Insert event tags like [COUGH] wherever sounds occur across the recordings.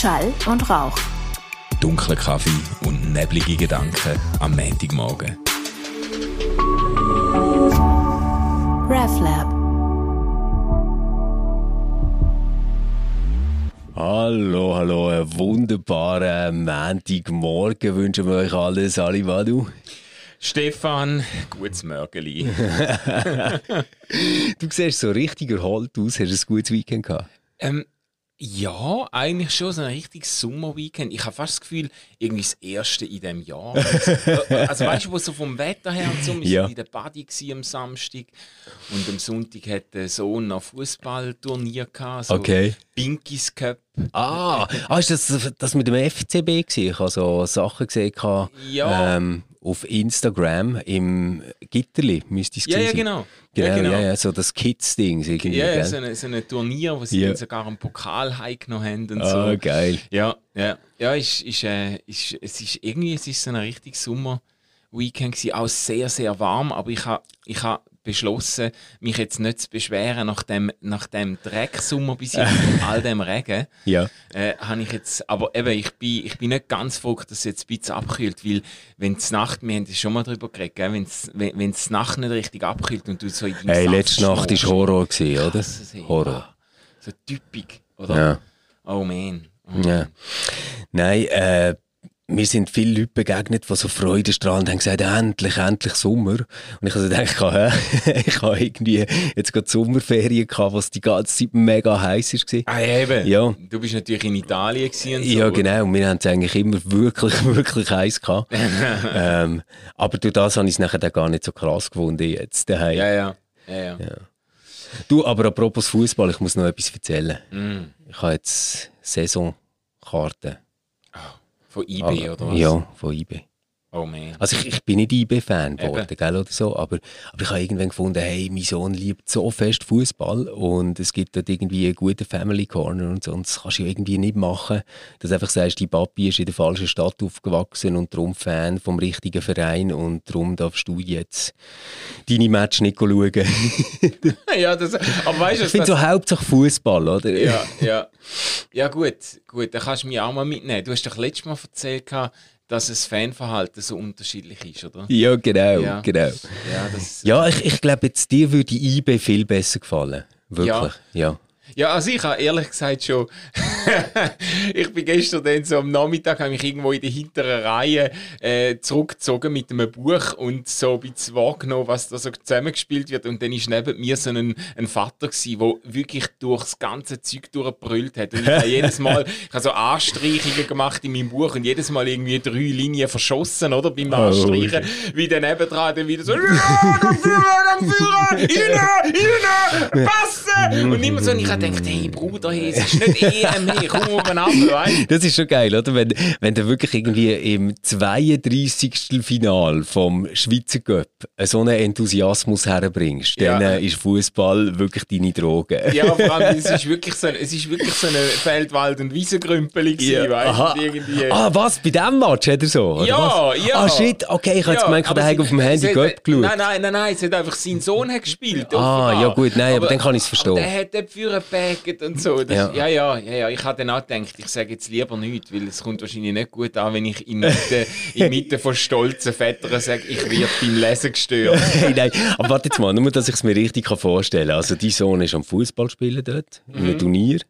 Schall und Rauch. Dunkler Kaffee und neblige Gedanken am Montagmorgen. RefLab. Hallo, hallo, einen wunderbaren Montagmorgen wünschen wir euch alles, Ali Manu. Stefan, gutes Mörgeli. [LAUGHS] Du siehst so richtig erholt aus, hast du ein gutes Weekend gehabt? ähm, ja, eigentlich schon so ein richtiges Sommerweekend. Ich habe fast das Gefühl, irgendwie das erste in diesem Jahr. [LAUGHS] also weißt du, wo so vom Wetter her und so, wir Ja. waren in der gewesen am Samstag und am Sonntag hat der Sohn noch Fußballturnier gehabt, so Okay. Pinkies Cup. Ah, ah ist das, das mit dem FCB gewesen? Ich habe so Sachen gesehen gehabt, Ja. ähm, auf Instagram im Gitterli, müsste es Ja, ja, genau. Genau, Ja, genau. ja, ja, so das Kids-Ding Ja, gell? so ein so eine Turnier, wo sie Ja. dann sogar einen Pokal heimgenommen haben und Ah, so. geil. Ja, ja, ja, ist, ist, äh, ist, es ist irgendwie, es ist so ein richtiges Sommer-Weekend gewesen, auch sehr, sehr warm, aber ich habe ich ha beschlossen, mich jetzt nicht zu beschweren nach dem, nach dem Drecksommer bis jetzt und [LAUGHS] all dem Regen. Ja. Äh, habe ich jetzt, aber eben, ich bin, ich bin nicht ganz froh, dass es jetzt ein bisschen abkühlt, weil wenn es Nacht, wir haben es schon mal darüber geredet, gell, wenn's, wenn es Nacht nicht richtig abkühlt und du so in Hey, Saft letzte Nacht war. Horror, gewesen, oder? Krasses, ey. Horror. So typisch, oder? Ja. Oh man. Oh Ja. Nein, äh, mir sind viele Leute begegnet, die so freudestrahlend haben gesagt, endlich, endlich Sommer. Und ich habe so gedacht, [LAUGHS] ich habe irgendwie jetzt gerade Sommerferien gehabt, was die ganze Zeit mega heiß war. Ah, eben. Ja. Du bist natürlich in Italien gewesen so. Ja, genau. Und wir haben es eigentlich immer wirklich, [LAUGHS] wirklich heiß gehabt. [LAUGHS] ähm, aber durch das habe ich es nachher dann gar nicht so krass gefunden jetzt daheim. Ja, ja. ja, ja. Du, aber apropos Fußball, ich muss noch etwas erzählen. Mm. Ich habe jetzt Saisonkarten. Von eBay oder was? Ja, von IB. Oh man. Also ich, ich bin nicht IB-Fan geworden, gell, oder so, aber, aber ich habe irgendwann gefunden, hey, mein Sohn liebt so fest Fußball und es gibt dort irgendwie einen guten Family Corner und so, und das kannst du irgendwie nicht machen, dass du einfach sagst, die Papi ist in der falschen Stadt aufgewachsen und darum Fan vom richtigen Verein und darum darfst du jetzt deine Match nicht schauen. ich [LAUGHS] [LAUGHS] ja, das, aber weißt du, finde das, so hauptsächlich Fußball, oder? ja, ja. Ja, gut, gut, dann kannst du mich auch mal mitnehmen. Du hast doch letztes Mal erzählt, dass das Fanverhalten so unterschiedlich ist, oder? Ja, genau, Ja. genau. Ja, Ja, ich, ich glaube, jetzt dir würde IB viel besser gefallen. Wirklich, ja. Ja, also ich habe ehrlich gesagt schon, [LAUGHS] ich bin gestern dann so am Nachmittag, habe mich irgendwo in der hinteren Reihe äh, zurückgezogen mit einem Buch und so ein bisschen wahrgenommen, was da so zusammengespielt wird. Und dann ist neben mir so ein, ein Vater der wirklich durchs ganze Zeug durchgebrüllt hat. Und ich habe jedes Mal, [LAUGHS] ich habe so Anstreichungen gemacht in meinem Buch und jedes Mal irgendwie drei Linien verschossen, oder, beim Anstreichen, wie dann nebendran dann wieder so, ja, Führer, Führer, innen, innen, passen! Und immer so, ich habe gedacht, hey Bruder, hey, es ist nicht EM, hey, komm oben ab, [LAUGHS] weißt Das ist schon geil, oder? Wenn, wenn du wirklich irgendwie im 32. Final vom Schweizer Cup so einen Enthusiasmus herbringst, Ja. dann äh, ist Fußball wirklich deine Droge. Ja, vor allem, es ist wirklich so, ein- es ist wirklich so eine Feldwald- und Wiesengrümpeli gewesen, weißt du, irgendwie. Ah, was? Bei diesem Match hat er so? Ja, was? ja. Ah, shit, okay, ich habe jetzt gemeint, ich aber daheim sie- auf dem Handy Cup geschaut. Nein, nein, nein, nein, es hat einfach sein Sohn hat gespielt. Ah, offenbar. ja gut, nein, aber dann kann ich's verstehen. aber Der hat gepackt und so. Das, Ja. ja. ja, ja, ja, Ich habe dann auch gedacht, ich sage jetzt lieber nichts, weil es kommt wahrscheinlich nicht gut an, wenn ich in Mitte, in Mitte von stolzen Vätern sage, ich werde beim Lesen gestört. [LAUGHS] Hey, nein, aber warte jetzt mal, nur, dass ich es mir richtig kann vorstellen kann. Also, dein Sohn ist am Fußball spielen dort, in Mhm. einem Turnier.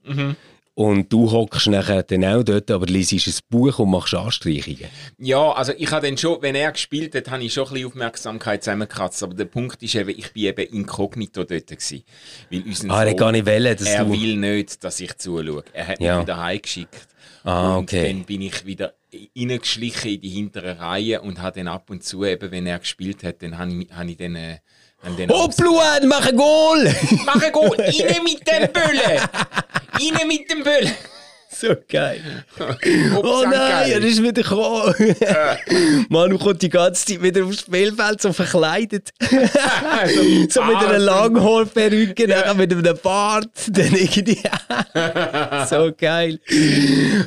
Und du hockst nachher dann auch dort, aber liest ein Buch und machst Anstreichungen. Ja, also ich habe dann schon, wenn er gespielt hat, habe ich schon ein bisschen Aufmerksamkeit zusammengekratzt. Aber der Punkt ist eben, ich bin eben inkognito dort gewesen. Weil unser Ah, er gar nicht wollen, dass er du... will nicht, dass ich zuschaue. Er hat mich Ja. wieder heimgeschickt. Ah, und okay. dann bin ich wieder reingeschlichen in die hintere Reihe und habe dann ab und zu, eben, wenn er gespielt hat, dann habe ich, habe ich dann... Äh, dann Hoppluan, mach ein Goal! Mach ein Goal! [LAUGHS] Rein mit dem Böllen! Rein mit dem Böllen! [LAUGHS] so geil. [LAUGHS] Oh nein, er ist wieder gekommen. [LAUGHS] Manu kommt die ganze Zeit wieder aufs Spielfeld so verkleidet. so mit einer Langhaarperücke, dann mit einem Bart, dann irgendwie. so geil.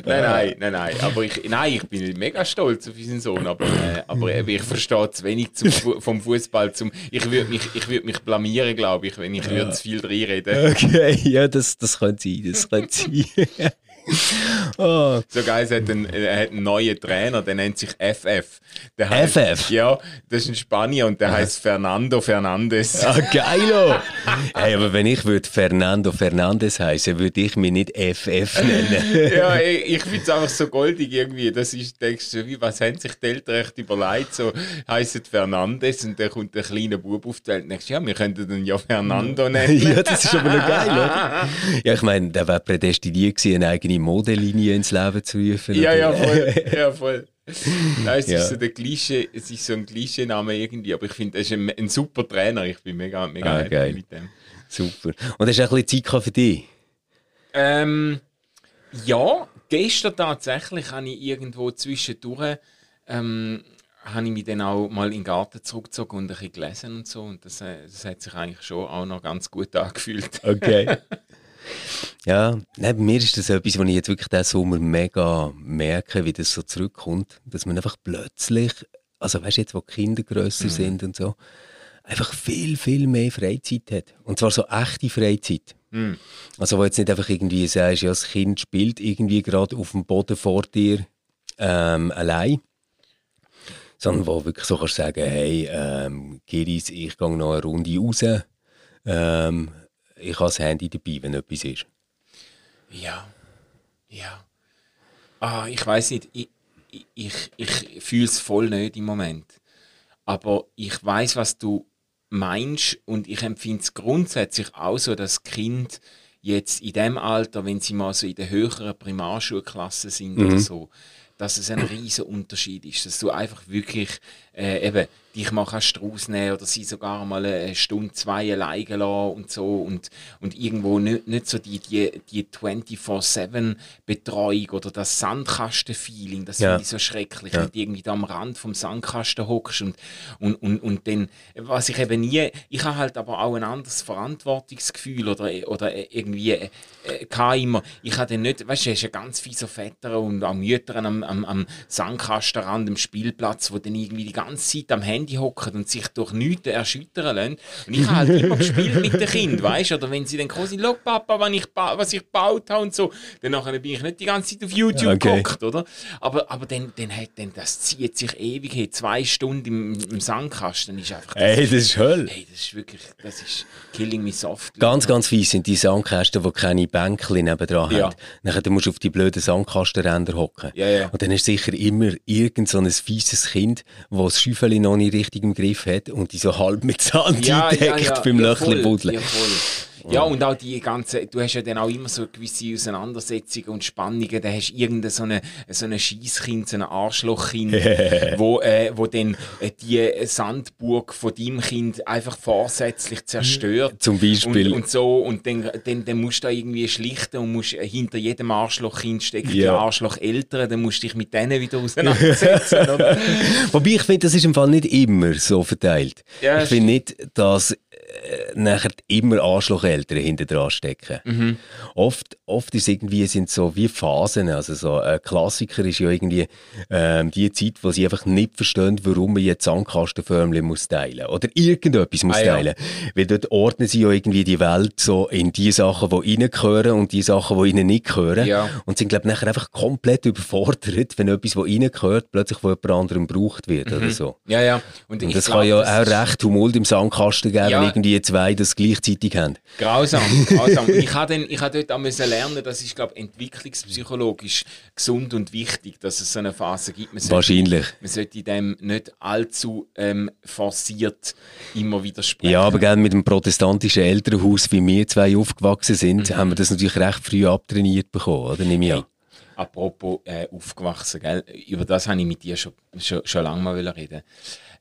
Nein, nein, nein, nein. Aber ich, nein, ich bin mega stolz auf unseren Sohn. Aber, äh, aber ich verstehe zu wenig zum, vom Fußball. Zum, ich würde mich, ich würd mich blamieren, glaube ich, wenn ich würde zu viel reinreden. Okay, ja, das, das könnte sein, das könnte sein. [LAUGHS] Oh. So geil, er hat, einen, er hat einen neuen Trainer, der nennt sich FF. Der heißt, FF? Ja, das ist ein Spanier und der heißt Fernando Fernandes. Ah, geilo! [LAUGHS] hey, aber wenn ich würde Fernando Fernandes heißen, würde ich mich nicht FF nennen. [LAUGHS] ja, ich, ich finde es einfach so goldig irgendwie. Das ist, denkst du, wie, was haben sich die Eltern echt überlegt? So heisst Fernandes und dann kommt ein kleiner Bub auf die Welt und denkst, ja, wir könnten ihn ja Fernando nennen. ja, das ist aber noch geil, oder? Ja, ich meine, der wäre prädestiniert gewesen, eine eigene Modelinie ins Leben zu rufen. ja, ja, voll. [LAUGHS] Ja, voll. Nein, es, Ja. ist so der Klischee, es ist so ein Klischee-Name irgendwie, aber ich finde, er ist ein, ein super Trainer. Ich bin mega, mega Ah, happy geil. mit dem. Super. Und hast du auch ein bisschen Zeit für dich? Ähm, ja, gestern tatsächlich habe ich irgendwo zwischendurch ähm, habe ich mich dann auch mal in den Garten zurückgezogen und ein bisschen gelesen und so. Und das, äh, das hat sich eigentlich schon auch noch ganz gut [LAUGHS] angefühlt. Okay. Ja, nein, bei mir ist das etwas, was ich jetzt wirklich diesen Sommer mega merke, wie das so zurückkommt. Dass man einfach plötzlich, also weißt du jetzt, wo die Kinder grösser sind und so, einfach viel, viel mehr Freizeit hat. Und zwar so echte Freizeit. Also wo jetzt nicht einfach irgendwie sagst, ja, das Kind spielt irgendwie gerade auf dem Boden vor dir ähm, allein. Sondern wo wirklich so kannst sagen, hey, ähm, Kiris, ich gehe noch eine Runde raus. Ähm, ich habe das Handy dabei, wenn etwas ist. Ja, ja. Ah, ich weiß nicht, ich, ich, ich, ich fühle es voll nicht im Moment. Aber ich weiß, was du meinst und ich empfinde es grundsätzlich auch so, dass Kind jetzt in dem Alter, wenn sie mal so in der höheren Primarschulklasse sind oder so, dass es ein riesen Unterschied ist, dass du einfach wirklich äh, eben dich mal kannst rausnehmen oder sie sogar mal eine Stunde, zwei alleine lassen und so und, und irgendwo nicht, nicht so die, die, die 24-7-Betreuung oder das Sandkasten-Feeling, das Ja. finde ich so schrecklich, wenn du irgendwie da am Rand vom Sandkasten hockst und, und, und, und dann, was ich eben nie, ich habe halt aber auch ein anderes Verantwortungsgefühl oder, oder irgendwie äh, äh, kann immer, ich habe dann nicht, weißt du, es ist ja ganz fieser Väter und auch Mütter am, am, am Sandkastenrand, am Spielplatz, wo dann irgendwie die ganze Zeit am Handy hocken und sich durch nichts erschüttern lassen. Und ich habe halt immer gespielt mit den Kindern, weißt du, oder wenn sie dann quasi, schau Papa, was ich, was ich gebaut habe und so, dann nachher bin ich nicht die ganze Zeit auf YouTube Okay. gehockt, oder? Aber, aber dann, dann, hat, dann, das zieht sich ewig, hey, zwei Stunden im, im Sandkasten ist einfach, Ey, das ist Hölle. hey, das ist wirklich, das ist killing me softly. Ganz, ganz fies sind die Sandkästen, die keine Bänkchen nebendran Ja. haben. Nachher dann musst du auf die blöden Sandkastenränder hocken. Ja, ja. Und dann ist sicher immer irgend so ein fieses Kind, das das Schäufeli noch nicht richtig im Griff hat und die so halb mit Sand [LAUGHS] eindeckt beim ja, Löchli voll, buddeln. Ja, voll. Ja, und auch die ganze, du hast ja dann auch immer so gewisse Auseinandersetzungen und Spannungen. Da hast du irgendein so eine, so eine Scheisskind, so ein Arschlochkind, [LAUGHS] wo, äh, wo dann äh, die Sandburg von deinem Kind einfach vorsätzlich zerstört. Zum Beispiel. Und, und so, und dann, dann, dann musst du da irgendwie schlichten und musst äh, hinter jedem Arschlochkind stecken die Ja. Arschlocheltern, dann musst du dich mit denen wieder auseinandersetzen. [LAUGHS] Wobei ich finde, das ist im Fall nicht immer so verteilt. Ja, ich finde nicht, dass nachher immer Arschlocheltern hinter dran stecken. Mhm. Oft, oft ist irgendwie, sind so wie Phasen. Also so ein Klassiker ist ja irgendwie ähm, die Zeit, wo sie einfach nicht verstehen, warum man jetzt Sandkastenförmchen muss teilen oder irgendetwas muss Ah, ja. teilen. Weil dort ordnen sie ja irgendwie die Welt so in die Sachen, die ihnen gehören und die Sachen, die ihnen nicht gehören. Ja. Und sind, glaube ich, nachher einfach komplett überfordert, wenn etwas, was ihnen gehört, plötzlich von jemand anderem gebraucht wird oder so. Ja, ja. Und ich das glaub, kann ja das auch recht Tumult im Sandkasten geben, Ja. Wenn irgendwie zwei das gleichzeitig haben. Grausam, [LAUGHS] grausam. Ich habe ich habe dort auch müssen lernen, das ist, glaube entwicklungspsychologisch gesund und wichtig, dass es so eine Phase gibt. Man sollte, Wahrscheinlich. man sollte dem nicht allzu ähm, forciert immer widersprechen. Ja, aber gerne mit dem protestantischen Elternhaus, wie wir zwei aufgewachsen sind, Mhm. haben wir das natürlich recht früh abtrainiert bekommen, oder? Nehme ich an. Apropos äh, aufgewachsen, gell? über das habe ich mit dir schon, schon, schon lange mal reden.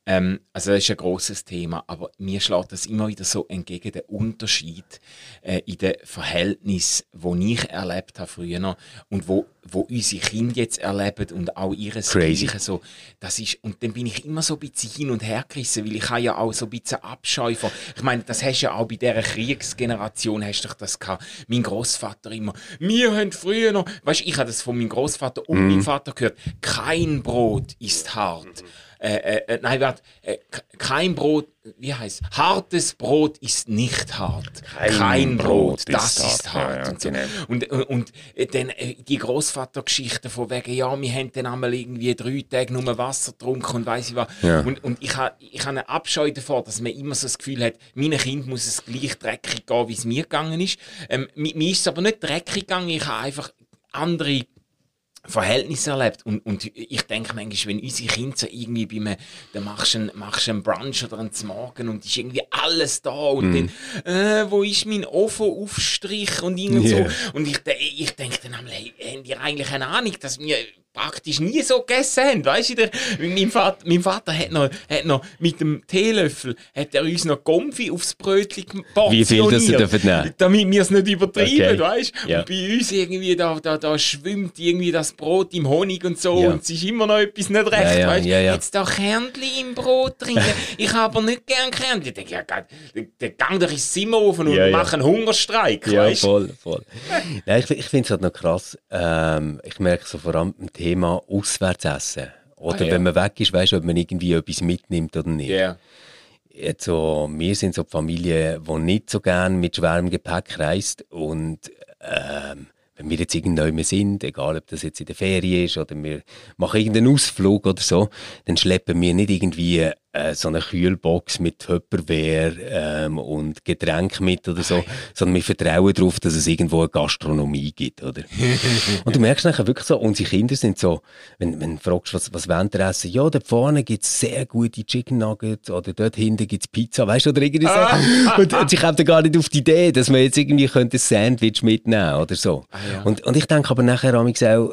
Ähm, also das ist ein großes Thema, aber mir schlägt das immer wieder so entgegen der Unterschied äh, in den Verhältnissen, wo ich erlebt habe früher und wo, wo unsere Kinder jetzt erleben und auch Crazy. Gleiche so. Das ist, und dann bin ich immer so ein bisschen hin und her gerissen, weil ich habe ja auch so ein bisschen Abscheu von, ich meine, das hast du ja auch bei dieser Kriegsgeneration, hast du das gehabt. Mein Großvater immer, wir haben früher noch, weißt du, ich habe das von meinem Großvater und meinem Vater gehört, kein Brot ist hart. äh, äh, nein, warte, äh, kein Brot, wie heißt hartes Brot ist nicht hart. Kein, kein Brot, Brot, das ist hart. Ja, ja, und, so. genau. und, und, und äh, dann äh, die Großvatergeschichte von wegen, ja, wir haben dann einmal irgendwie drei Tage nur Wasser getrunken und weiss ich was. Ja. Und, und ich habe ich ha einen Abscheu davor, dass man immer so das Gefühl hat, meinem Kind muss es gleich dreckig gehen, wie es mir gegangen ist. Ähm, mir ist es aber nicht dreckig gegangen, ich habe einfach andere Verhältnisse erlebt. Und, und ich denke manchmal, wenn unsere Kinder so irgendwie bei mir, dann machst du einen, machst einen Brunch oder einen Morgen und ist irgendwie alles da und mm. dann, äh, wo ist mein Ofenaufstrich und irgend yeah. so. Und ich, ich denke dann, haben die eigentlich eine Ahnung, dass wir praktisch nie so gegessen haben. Weißt du, der, mein, Vater, mein Vater hat noch, hat noch mit dem Teelöffel hat er uns noch Gomfi aufs Brötchen portioniert. Wie viel das sie dürfen nehmen? Damit wir es nicht übertreiben, okay. weißt ja. Und bei uns irgendwie, da, da, da schwimmt irgendwie das Brot im Honig und so ja. und es ist immer noch etwas nicht recht, ja, weißt du? Jetzt da Kernchen im Brot drin. [LAUGHS] ich habe aber nicht gern Kernchen. Ich denke, ja, dann gang doch ins Zimmer auf und ja, mach einen Hungerstreik, ja, weißt? voll, voll. Nein, ich ich finde es halt noch krass. Ähm, ich merke so vor allem Thema Auswärtsessen. Oder ah, ja. wenn man weg ist, weißt du, ob man irgendwie etwas mitnimmt oder nicht. Yeah. Jetzt so, wir sind so die Familie, die nicht so gerne mit schwerem Gepäck reist. Und ähm, wenn wir jetzt irgendwann sind, egal ob das jetzt in der Ferien ist oder wir machen irgendeinen Ausflug oder so, dann schleppen wir nicht irgendwie äh, so eine Kühlbox mit Tupperware ähm, und Getränk mit oder so, [LAUGHS] sondern wir vertrauen darauf, dass es irgendwo eine Gastronomie gibt, oder? [LAUGHS] und du merkst nachher wirklich so, unsere Kinder sind so, wenn, wenn du fragst, was, was wollen ihr essen? Ja, da vorne gibt es sehr gute Chicken Nuggets oder dort hinten gibt es Pizza, weißt du, oder irgendwie so. [LAUGHS] und, und sie kommen da gar nicht auf die Idee, dass man jetzt irgendwie könnte ein Sandwich mitnehmen oder so. Ah, ja. und, und ich denke aber nachher auch,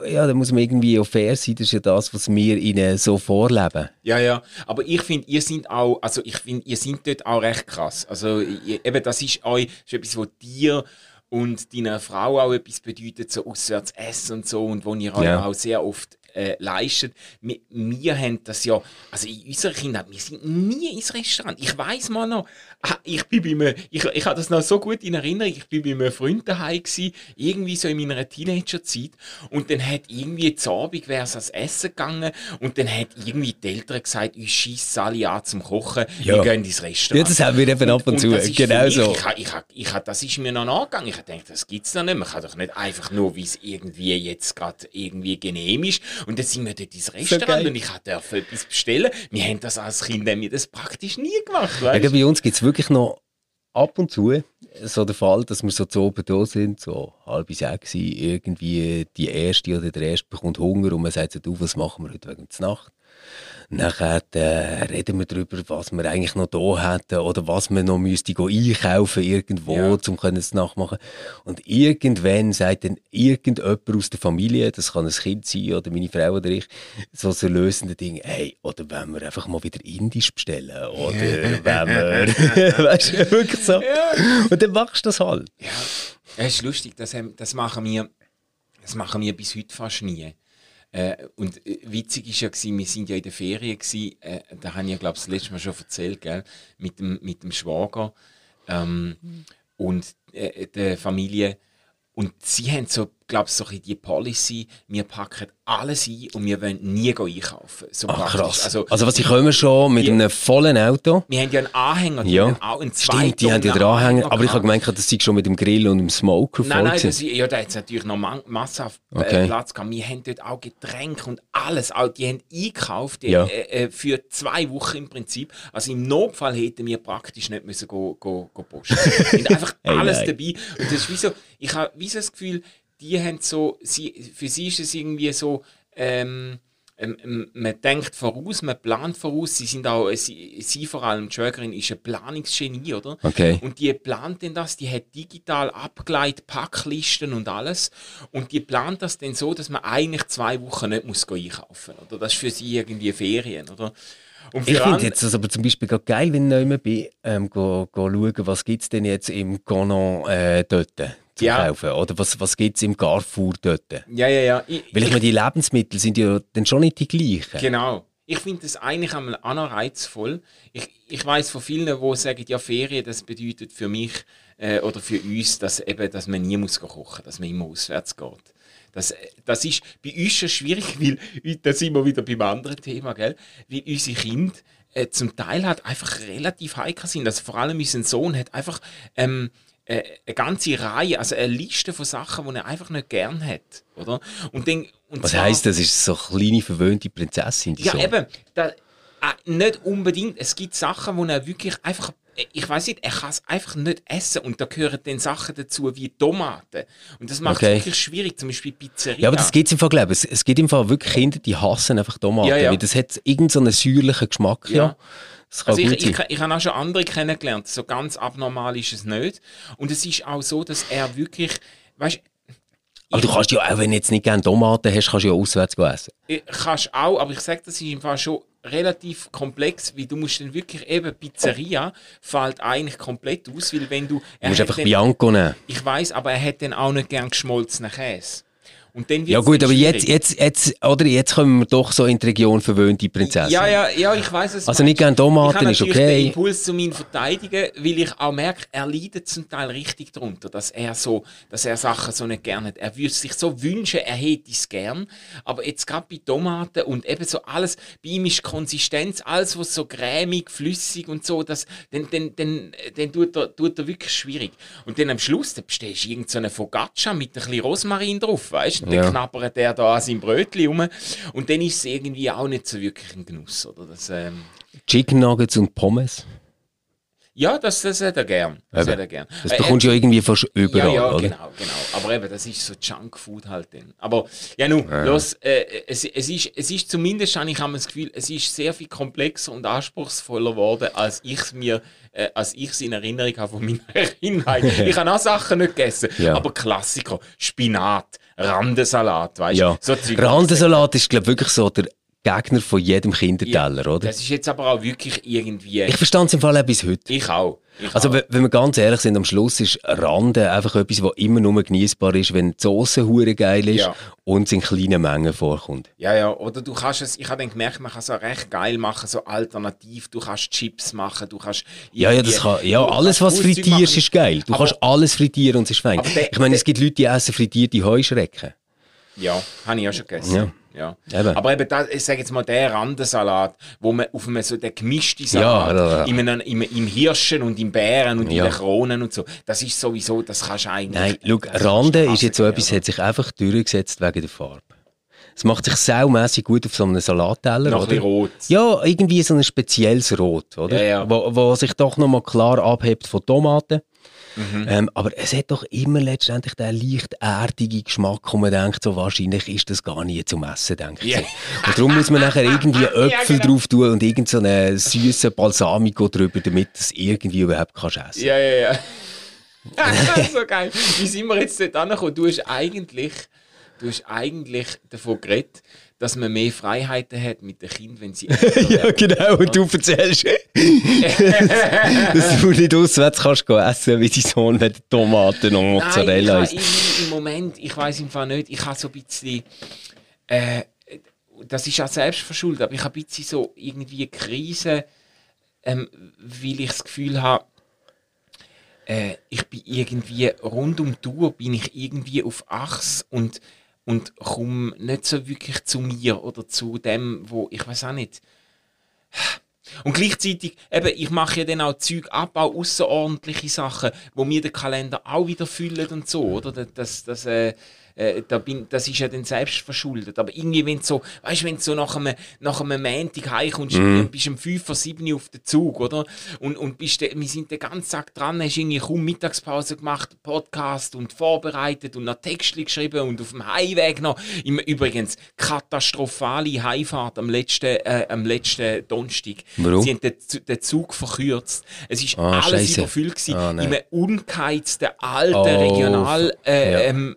ja, da muss man irgendwie auch fair sein, das ist ja das, was wir ihnen so vorleben. Ja, ja, aber ich finde, ihr seid auch, also ich finde, ihr seid dort auch recht krass. Also eben, das ist euch, ist etwas, was dir und deiner Frau auch etwas bedeutet, so auswärts essen und so, und wo ihr euch ja. auch sehr oft äh, leistet. Wir, wir haben das ja, also in unserer Kindheit, wir sind nie ins Restaurant. Ich weiß mal noch, ah, ich bin bei mir, ich, ich habe das noch so gut in Erinnerung, ich bin bei einem Freund daheim gewesen, irgendwie so in meiner Teenagerzeit und dann hat irgendwie zu Abend wäre es ans Essen gegangen und dann hat irgendwie die Eltern gesagt, uns schießt alle an zum Kochen, ja. wir gehen ins Restaurant. Ja, das haben wir eben ab und, und zu, genau so. Ich, ich, ich, ich, das ist mir noch nachgegangen, ich dachte, das gibt es noch nicht, man kann doch nicht einfach nur, wie es irgendwie jetzt gerade irgendwie genehm ist und dann sind wir dort ins Restaurant so und ich durfte etwas bestellen. Wir haben das als Kind haben wir das praktisch nie gemacht. Weißt? Ja, bei uns gibt es wirklich noch ab und zu so der Fall, dass wir so zu oben da sind, so halb sechs, irgendwie die Erste oder der Erste bekommt Hunger und man sagt so, du, was machen wir heute wegen der Nacht? Nachher äh, reden wir darüber, was wir eigentlich noch da hätten oder was wir noch müsste einkaufen irgendwo, ja. um es nachmachen. Und irgendwann sagt dann irgendjemand aus der Familie, das kann ein Kind sein oder meine Frau oder ich, so so lösende Dinge, hey, oder wenn wir einfach mal wieder Indisch bestellen oder [LAUGHS] wenn wir, [LAUGHS] weißt du, wirklich so. Ja. Und dann machst du das halt. Ja, es ist lustig, das, das machen wir, das machen wir bis heute fast nie. Äh, und äh, witzig ist ja, gewesen, wir sind ja in der Ferien, gewesen, äh, da habe ich ja, glaube ich, das letzte Mal schon erzählt, gell, mit, dem, mit dem Schwager ähm, mhm. und äh, der Familie. Und sie haben so, glaube ich, so die Policy, wir packen alles ein und wir wollen nie einkaufen. So Ach, krass. Also, also was, sie kommen schon mit die, einem vollen Auto? Wir haben ja einen Anhänger, die ja. haben einen Stimmt, die haben ja den Anhänger, aber ich habe gemeint, dass sie schon mit dem Grill und dem Smoker Nein, nein, das, ja, da hat es natürlich noch massenhaft äh, okay. Platz gehabt. Wir haben dort auch Getränke und alles. Auch, die haben eingekauft ja. äh, äh, für zwei Wochen im Prinzip. Also im Notfall hätten wir praktisch nicht müssen go, go, go posten. [LAUGHS] Wir haben einfach alles hey, dabei. Und das ist wie so, ich habe wie so das Gefühl, die haben so, sie, für sie ist es irgendwie so, ähm, ähm, ähm, man denkt voraus, man plant voraus. Sie sind auch, sie, sie vor allem, die Schwägerin, ist ein Planungsgenie, oder? Okay. Und die plant denn das, die hat digital abgeleitet, Packlisten und alles. Und die plant das dann so, dass man eigentlich zwei Wochen nicht muss einkaufen muss. Oder? Das ist für sie irgendwie Ferien, oder? ich finde jetzt also aber zum Beispiel geil, wenn ich nicht bin, ähm, go, go schauen, was gibt es denn jetzt im Conan äh, dort zu ja. kaufen? Oder was, was gibt es im Carrefour dort? Ja, ja, ja. Ich, Weil ich, meine, die Lebensmittel sind ja dann schon nicht die gleichen. Genau. Ich finde das eigentlich einmal anreizvoll. Ich, ich weiß von vielen, die sagen, ja, Ferien, das bedeutet für mich äh, oder für uns, dass, eben, dass man nie muss kochen dass man immer auswärts geht. Das, das ist bei uns schon schwierig, [LAUGHS] weil, da sind wir wieder beim anderen Thema, gell? weil unsere Kinder äh, zum Teil halt einfach relativ heikel sind. Also vor allem unser Sohn hat einfach ähm, äh, eine ganze Reihe, also eine Liste von Sachen, die er einfach nicht gern hat. Oder? Und dann, und Was heisst das? Ist so eine kleine verwöhnte Prinzessin? ja, Sohn? eben. Da, äh, nicht unbedingt. Es gibt Sachen, wo er wirklich einfach ich weiß nicht, er kann es einfach nicht essen und da gehören dann Sachen dazu wie Tomaten und das macht es okay. wirklich schwierig, zum Beispiel Pizzeria. Ja, aber das gibt es im Fall, glaube ich. Es, es gibt im Fall wirklich Kinder, die hassen einfach Tomaten, ja, ja. weil das hat irgendeinen so säuerlichen Geschmack, ja. ja. Also ich, ich, ich, habe auch schon andere kennengelernt, so ganz abnormal ist es nicht und es ist auch so, dass er wirklich, weißt aber du kannst ja auch, wenn du jetzt nicht gerne Tomaten hast, kannst du ja auswärts essen. Ich, kannst auch, aber ich sage, das ist im Fall schon relativ komplex, weil du musst dann wirklich eben Pizzeria fällt eigentlich komplett aus, weil wenn du... Du musst einfach dann, Bianco nehmen. Ich weiß, aber er hat dann auch nicht gern geschmolzenen Käse. Und dann ja gut, aber jetzt, jetzt, jetzt, oder jetzt kommen wir doch so in die Region verwöhnte Prinzessin. Ja, ja, ja, ich weiß es. Also nicht gerne Tomaten ist okay. Ich den Impuls zu meinen verteidigen, weil ich auch merke, er leidet zum Teil richtig darunter, dass er so, dass er Sachen so nicht gerne hat. Er würde sich so wünschen, er hätte es gern, aber jetzt gerade bei Tomaten und eben so alles, bei ihm ist Konsistenz, alles was so cremig, flüssig und so, das, dann, dann, dann, dann tut, er, tut er wirklich schwierig. Und dann am Schluss, dann bestellst du irgendeine Focaccia mit ein bisschen Rosmarin drauf, weißt und ja. dann knabbert er da an seinem Brötchen rum. Und dann ist es irgendwie auch nicht so wirklich ein Genuss. Oder? Das, ähm Chicken Nuggets und Pommes? Ja, das, das hätte er gern. Das, hätte er gern. das bekommst du äh, ja irgendwie fast überall, Ja, ja, oder? genau, genau. Aber eben, das ist so Junkfood halt dann. Aber ja, nun, ja. los, äh, es, es, ist, es ist zumindest, habe ich das Gefühl, es ist sehr viel komplexer und anspruchsvoller geworden, als ich es mir, äh, als ich es in Erinnerung habe von meiner [LAUGHS] Kindheit. [LAUGHS] ich habe auch Sachen nicht gegessen, ja. aber Klassiker, Spinat, Randensalat, weißt du? Ja. So Randensalat ist, glaube ich, wirklich so der Gegner von jedem Kinderteller, ja, oder? Das ist jetzt aber auch wirklich irgendwie... Ich verstand es im Fall auch bis heute. Ich auch. Also, wenn wir ganz ehrlich sind, am Schluss ist Rande einfach etwas, was immer nur genießbar ist, wenn die Soße hure geil ist ja. und es in kleinen Mengen vorkommt. Ja, ja. Oder du kannst es, ich habe dann gemerkt, man kann es auch recht geil machen, so alternativ. Du kannst Chips machen, du kannst... Ja, ja, das kann, ja alles, was frittierst, ist geil. Du aber, kannst alles frittieren und es ist fein. Der, ich meine, es gibt Leute, die essen frittierte Heuschrecken. Ja, habe ich auch schon gegessen. Ja. Ja. Eben. Aber eben, da, ich sage jetzt mal, der Randensalat, wo man auf einem so der gemischte Salat, ja, ja. Im, im, im Hirschen und im Bären und ja. in den Kronen und so, das ist sowieso, das kannst du eigentlich... Nein, schau, Rande ist jetzt so etwas, hat sich einfach durchgesetzt wegen der Farbe. Es macht sich saumässig gut auf so einem Salatteller. Noch oder? rot. Ja, irgendwie so ein spezielles Rot, oder? Ja, ja. Wo, wo sich doch nochmal klar abhebt von Tomaten. Mhm. Ähm, aber es hat doch immer letztendlich den leicht erdigen Geschmack, wo man denkt, so wahrscheinlich ist das gar nie zum Essen, denke ich. Yeah. Und darum muss man nachher irgendwie [LAUGHS] Äpfel ja, genau. drauf tun und irgendeinen so süßen Balsamico drüber, damit du es irgendwie überhaupt kannst essen Ja, ja, ja. [LAUGHS] so geil. Wie sind wir jetzt dort angekommen? Du hast eigentlich, du hast eigentlich davon geredet, dass man mehr Freiheiten hat mit den Kindern, wenn sie [LAUGHS] Ja, genau, und du erzählst, [LAUGHS] dass du nicht auswärts kannst gehen essen, wie dein Sohn mit Tomaten und Mozzarella Nein, ich Im Moment, ich weiß im Fall nicht, ich habe so ein bisschen, äh, das ist auch selbst verschuldet, aber ich habe ein bisschen so irgendwie eine Krise, ähm, weil ich das Gefühl habe, äh, ich bin irgendwie rund um die Tour bin ich irgendwie auf Achs und und komme nicht so wirklich zu mir oder zu dem, wo ich weiß auch nicht. Und gleichzeitig, eben, ich mache ja dann auch Zeug ab, auch außerordentliche Sachen, wo mir der Kalender auch wieder füllt und so, oder? Das, das, äh, äh, da bin, das ist ja dann selbst verschuldet. Aber irgendwie, wenn du so, weißt, wenn so nach einem, nach einem Montag heimkommst, mm. bist du um 5 vor 7 auf dem Zug, oder? Und, und bist de, wir sind den ganzen Tag dran, hast irgendwie kaum Mittagspause gemacht, Podcast und vorbereitet und noch Texte geschrieben und auf dem Heimweg noch, im, übrigens, katastrophale Heimfahrt am letzten, äh, am letzten Donnerstag. Warum? Sie haben den, den Zug verkürzt. Es ist ah, alles Scheisse. überfüllt gewesen, ah, in einem ungeheizten, alten oh, Regionalzug. Äh, ja. ähm,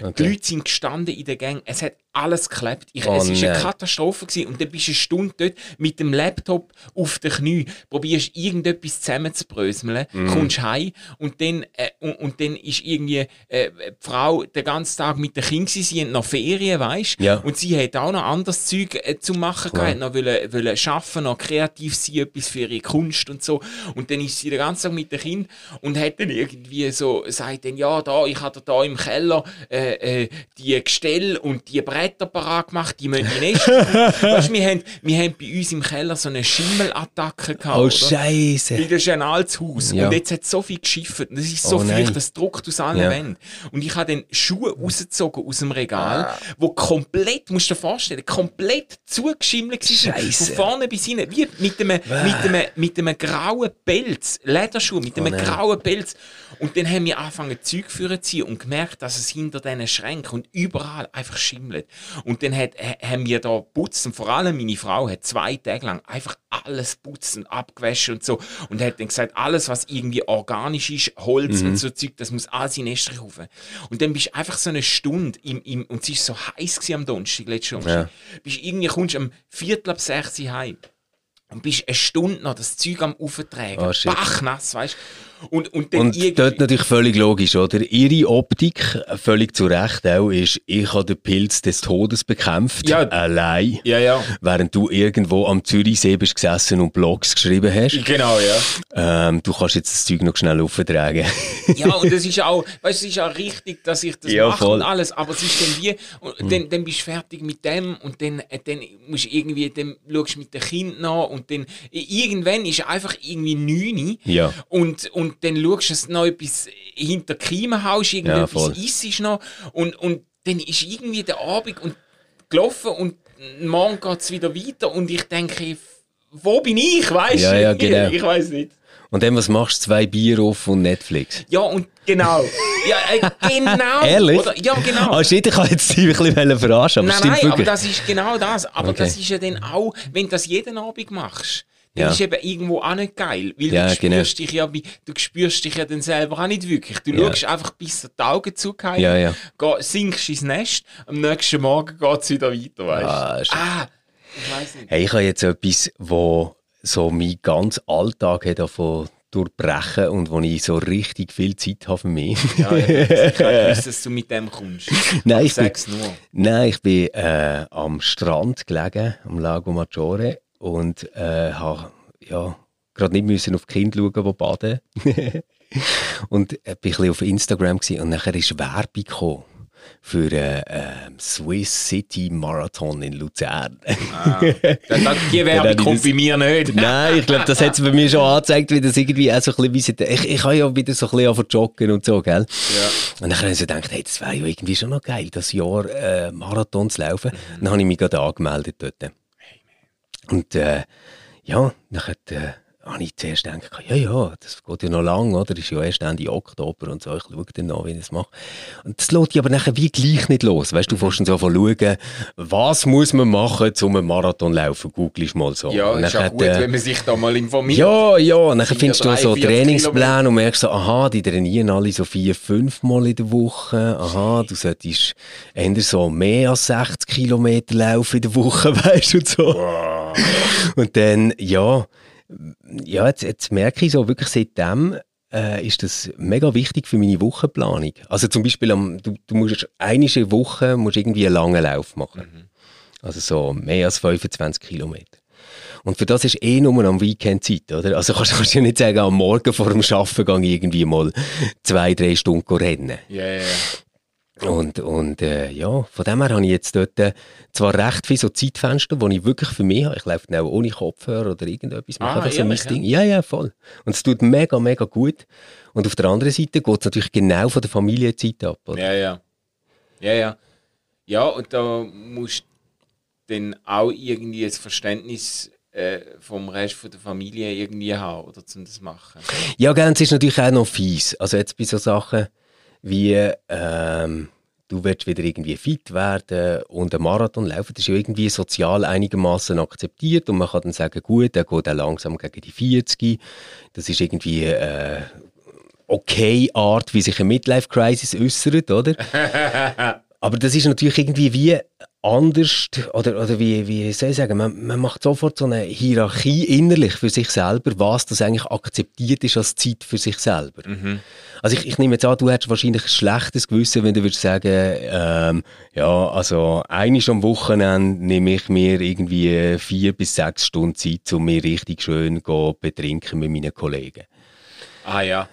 Okay. Die Leute sind gestanden in der Gang. Es hat alles geklebt. Ich, Oh es war eine. Katastrophe. Gewesen. Und dann bist du eine Stunde dort mit dem Laptop auf den Knie, probierst irgendetwas zusammenzubröseln, Mhm. kommst heim und dann, äh, und, und dann ist irgendwie äh, die Frau den ganzen Tag mit den Kindern, sie haben noch Ferien, weißt Ja. Und sie hat auch noch anderes Zeug äh, zu machen Klar. gehabt, noch wollen, wollen arbeiten, noch kreativ sein, etwas für ihre Kunst und so. Und dann ist sie den ganzen Tag mit den Kindern und hat dann irgendwie so, sagt dann, ja, da, ich hatte da im Keller äh, äh, die Gestelle und die Bretter parat gemacht, die müssen Nest. [LAUGHS] weißt, du, wir, haben, wir haben bei uns im Keller so eine Schimmelattacke gehabt. Oh, oder? Scheiße. Weil das ist ein altes Haus. Ja. Und jetzt hat es so viel geschifft. Und das ist so Oh viel, das druckt aus allen Ja. Wänden. Und ich habe dann Schuhe rausgezogen aus dem Regal, Ah. wo komplett, musst du dir vorstellen, komplett zugeschimmelt waren. Scheisse. Von vorne bis hinten. Wie mit einem, mit einem, mit einem grauen Pelz. Lederschuh, mit einem Oh grauen Pelz. Und dann haben wir angefangen, Zeug zu ziehen und gemerkt, dass es hinter diesen Schränken und überall einfach schimmelt. Und dann hat, ha- haben wir da putzt und vor allem meine Frau hat zwei Tage lang einfach alles putzt und abgewaschen und so und hat dann gesagt, alles was irgendwie organisch ist, Holz Mhm. und so Zeug, das muss alles in Estrich rauf. Und dann bist du einfach so eine Stunde im, im und es war so heiß am Donnerstag, letzten Donnerstag, bist irgendwie, kommst am Viertel ab 6 Uhr heim und bist eine Stunde noch das Zeug am Auftragen, Oh, shit. bachnass, weißt und, und dann Und irgendwie- dort natürlich völlig logisch, oder? Ihre Optik, völlig zu Recht auch, ist, ich habe den Pilz des Todes bekämpft, Ja. allein, ja, ja, während du irgendwo am Zürichsee bist gesessen und Blogs geschrieben hast. genau, ja. Ähm, du kannst jetzt das Zeug noch schnell auftragen. [LAUGHS] Ja, und das ist [LAUGHS] auch, weißt, du, es ist auch richtig, dass ich das Ja, mache voll. und alles, aber es ist dann wie, und dann, dann bist du fertig mit dem und dann, äh, dann musst du irgendwie, dann schaust du mit dem Kind nach und dann, irgendwann ist einfach irgendwie 9 Ja. und, und dann schaust du, dass du noch etwas hinter die Kiemen haust, Ja, irgendetwas voll. isst noch und, und dann ist irgendwie der Abend und gelaufen und morgen geht es wieder weiter und ich denke, wo bin ich, weißt? Ja, ja, [LAUGHS] genau. [LAUGHS] Ich weiß nicht. Und dann, was machst du? Zwei Bier auf und Netflix. Ja, und genau. Ja, äh, genau. [LAUGHS] Ehrlich? Oder, ja, genau. Ah, shit, ich kann jetzt ein bisschen verarschen, aber nein, nein, aber das ist genau das. Aber Okay. das ist ja dann auch, wenn du das jeden Abend machst, dann Ja. ist eben irgendwo auch nicht geil. Weil Ja, du genau. spürst dich ja, du spürst dich ja dann selber auch nicht wirklich. Du Ja. schaust einfach bis die Augen zugehört, Ja, ja. geh- sinkst ins Nest, am nächsten Morgen geht es wieder weiter, weißt du? Ah. Ah, ich weiß nicht. Hey, ich habe jetzt etwas, wo so meinen ganzen Alltag hat davon durchbrechen und wo ich so richtig viel Zeit habe für mich. Ja, ich ich habe [LAUGHS] gewusst, dass du mit dem kommst. [LAUGHS] Nein, ich bin, nur. nein, ich bin äh, am Strand gelegen, am Lago Maggiore und äh, habe ja, gerade nicht müssen auf die Kinder schauen, die baden. [LAUGHS] und äh, bin ein bisschen auf Instagram und nachher ist Werbung gekommen für äh, äh, Swiss City Marathon in Luzern. Dann, die [LAUGHS] Werbung ich kommt bei mir nicht. [LAUGHS] Nein, ich glaube, das hat es bei mir schon angezeigt, wie das irgendwie auch so ein bisschen, wie sie- ich, ich habe ja wieder so ein bisschen angefangen joggen und so, gell? Ja. Und dann habe ich so gedacht, hey, das wäre ja irgendwie schon noch geil, das Jahr äh, Marathon zu laufen. Dann habe ich mich gerade angemeldet dort. Und äh, ja, dann hat, äh, habe ich zuerst gedacht, ja, ja, das geht ja noch lang, oder? Das ist ja erst Ende Oktober und so, ich schaue dann noch, wie ich das mache. Und das lässt dich aber nachher wie gleich nicht los. Weißt du, du fährst dann so von schauen, was muss man machen, um einen Marathon zu laufen? Googlest mal so. Ja, Und ist hat, gut, äh, wenn man sich da mal informiert. ja, ja, und dann findest du so 43 Trainingspläne und merkst so, aha, die trainieren alle so vier, fünf Mal in der Woche. Aha, du solltest eher so mehr als 60 Kilometer laufen in der Woche, [LAUGHS] weißt du, und so. [LAUGHS] Und dann, ja, ja jetzt, jetzt merke ich so, wirklich seitdem äh, ist das mega wichtig für meine Wochenplanung. Also zum Beispiel, am, du, du musst eine Woche musst irgendwie einen langen Lauf machen. Also so mehr als 25 Kilometer. Und für das ist eh nur am Weekend Zeit, oder? Also kannst, kannst du ja nicht sagen, am Morgen vor dem Arbeiten gehe ich irgendwie mal zwei, drei Stunden rennen. Ja, ja, ja. Und, und äh, ja, von dem her habe ich jetzt dort äh, zwar recht viele so Zeitfenster, die ich wirklich für mich habe. Ich laufe dann auch ohne Kopfhörer oder irgendetwas. mache Ah, einfach so mein? Ding. Ja, ja, voll. Und es tut mega, mega gut. Und auf der anderen Seite geht es natürlich genau von der Familienzeit ab. Oder? Ja, ja. Ja, ja. Ja, und da musst du dann auch irgendwie das Verständnis äh, vom Rest von der Familie irgendwie haben, oder zum das machen. Ja, gell, es ist natürlich auch noch fies. Also jetzt bei so Sachen wie, ähm, du willst wieder irgendwie fit werden und einen Marathon laufen, das ist ja irgendwie sozial einigermaßen akzeptiert und man kann dann sagen, gut, der geht auch langsam gegen die 40. Das ist irgendwie äh, okay Art, wie sich eine Midlife-Crisis äußert, oder? [LAUGHS] Aber das ist natürlich irgendwie wie anders, oder, oder wie, wie soll ich sagen, man, man macht sofort so eine Hierarchie innerlich für sich selber, was das eigentlich akzeptiert ist als Zeit für sich selber. Mhm. Also ich, ich nehme jetzt an, du hättest wahrscheinlich ein schlechtes Gewissen, wenn du würdest sagen, ähm, ja, also eigentlich am Wochenende nehme ich mir irgendwie vier bis sechs Stunden Zeit, um mir richtig schön zu betrinken mit meinen Kollegen. Ah ja.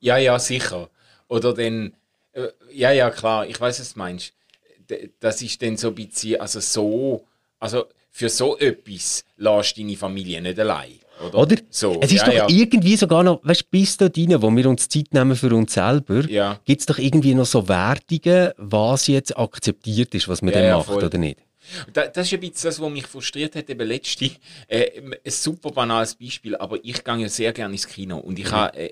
Ja, ja, sicher. Oder dann, äh, ja, ja, klar, ich weiß, was du meinst. Das ist dann so ein bisschen, also so, also für so etwas lässt deine Familie nicht allein. Oder? Oder? So, es ist ja, doch ja. irgendwie sogar noch, weißt du, bis da rein, wo wir uns Zeit nehmen für uns selber, Ja. gibt es doch irgendwie noch so Wertungen, was jetzt akzeptiert ist, was man Ja, dann macht voll. oder nicht. Da, das ist ein bisschen das, was mich frustriert hat, eben letzte. Äh, ein super banales Beispiel, aber ich gehe ja sehr gerne ins Kino. Und Mhm. ich habe äh,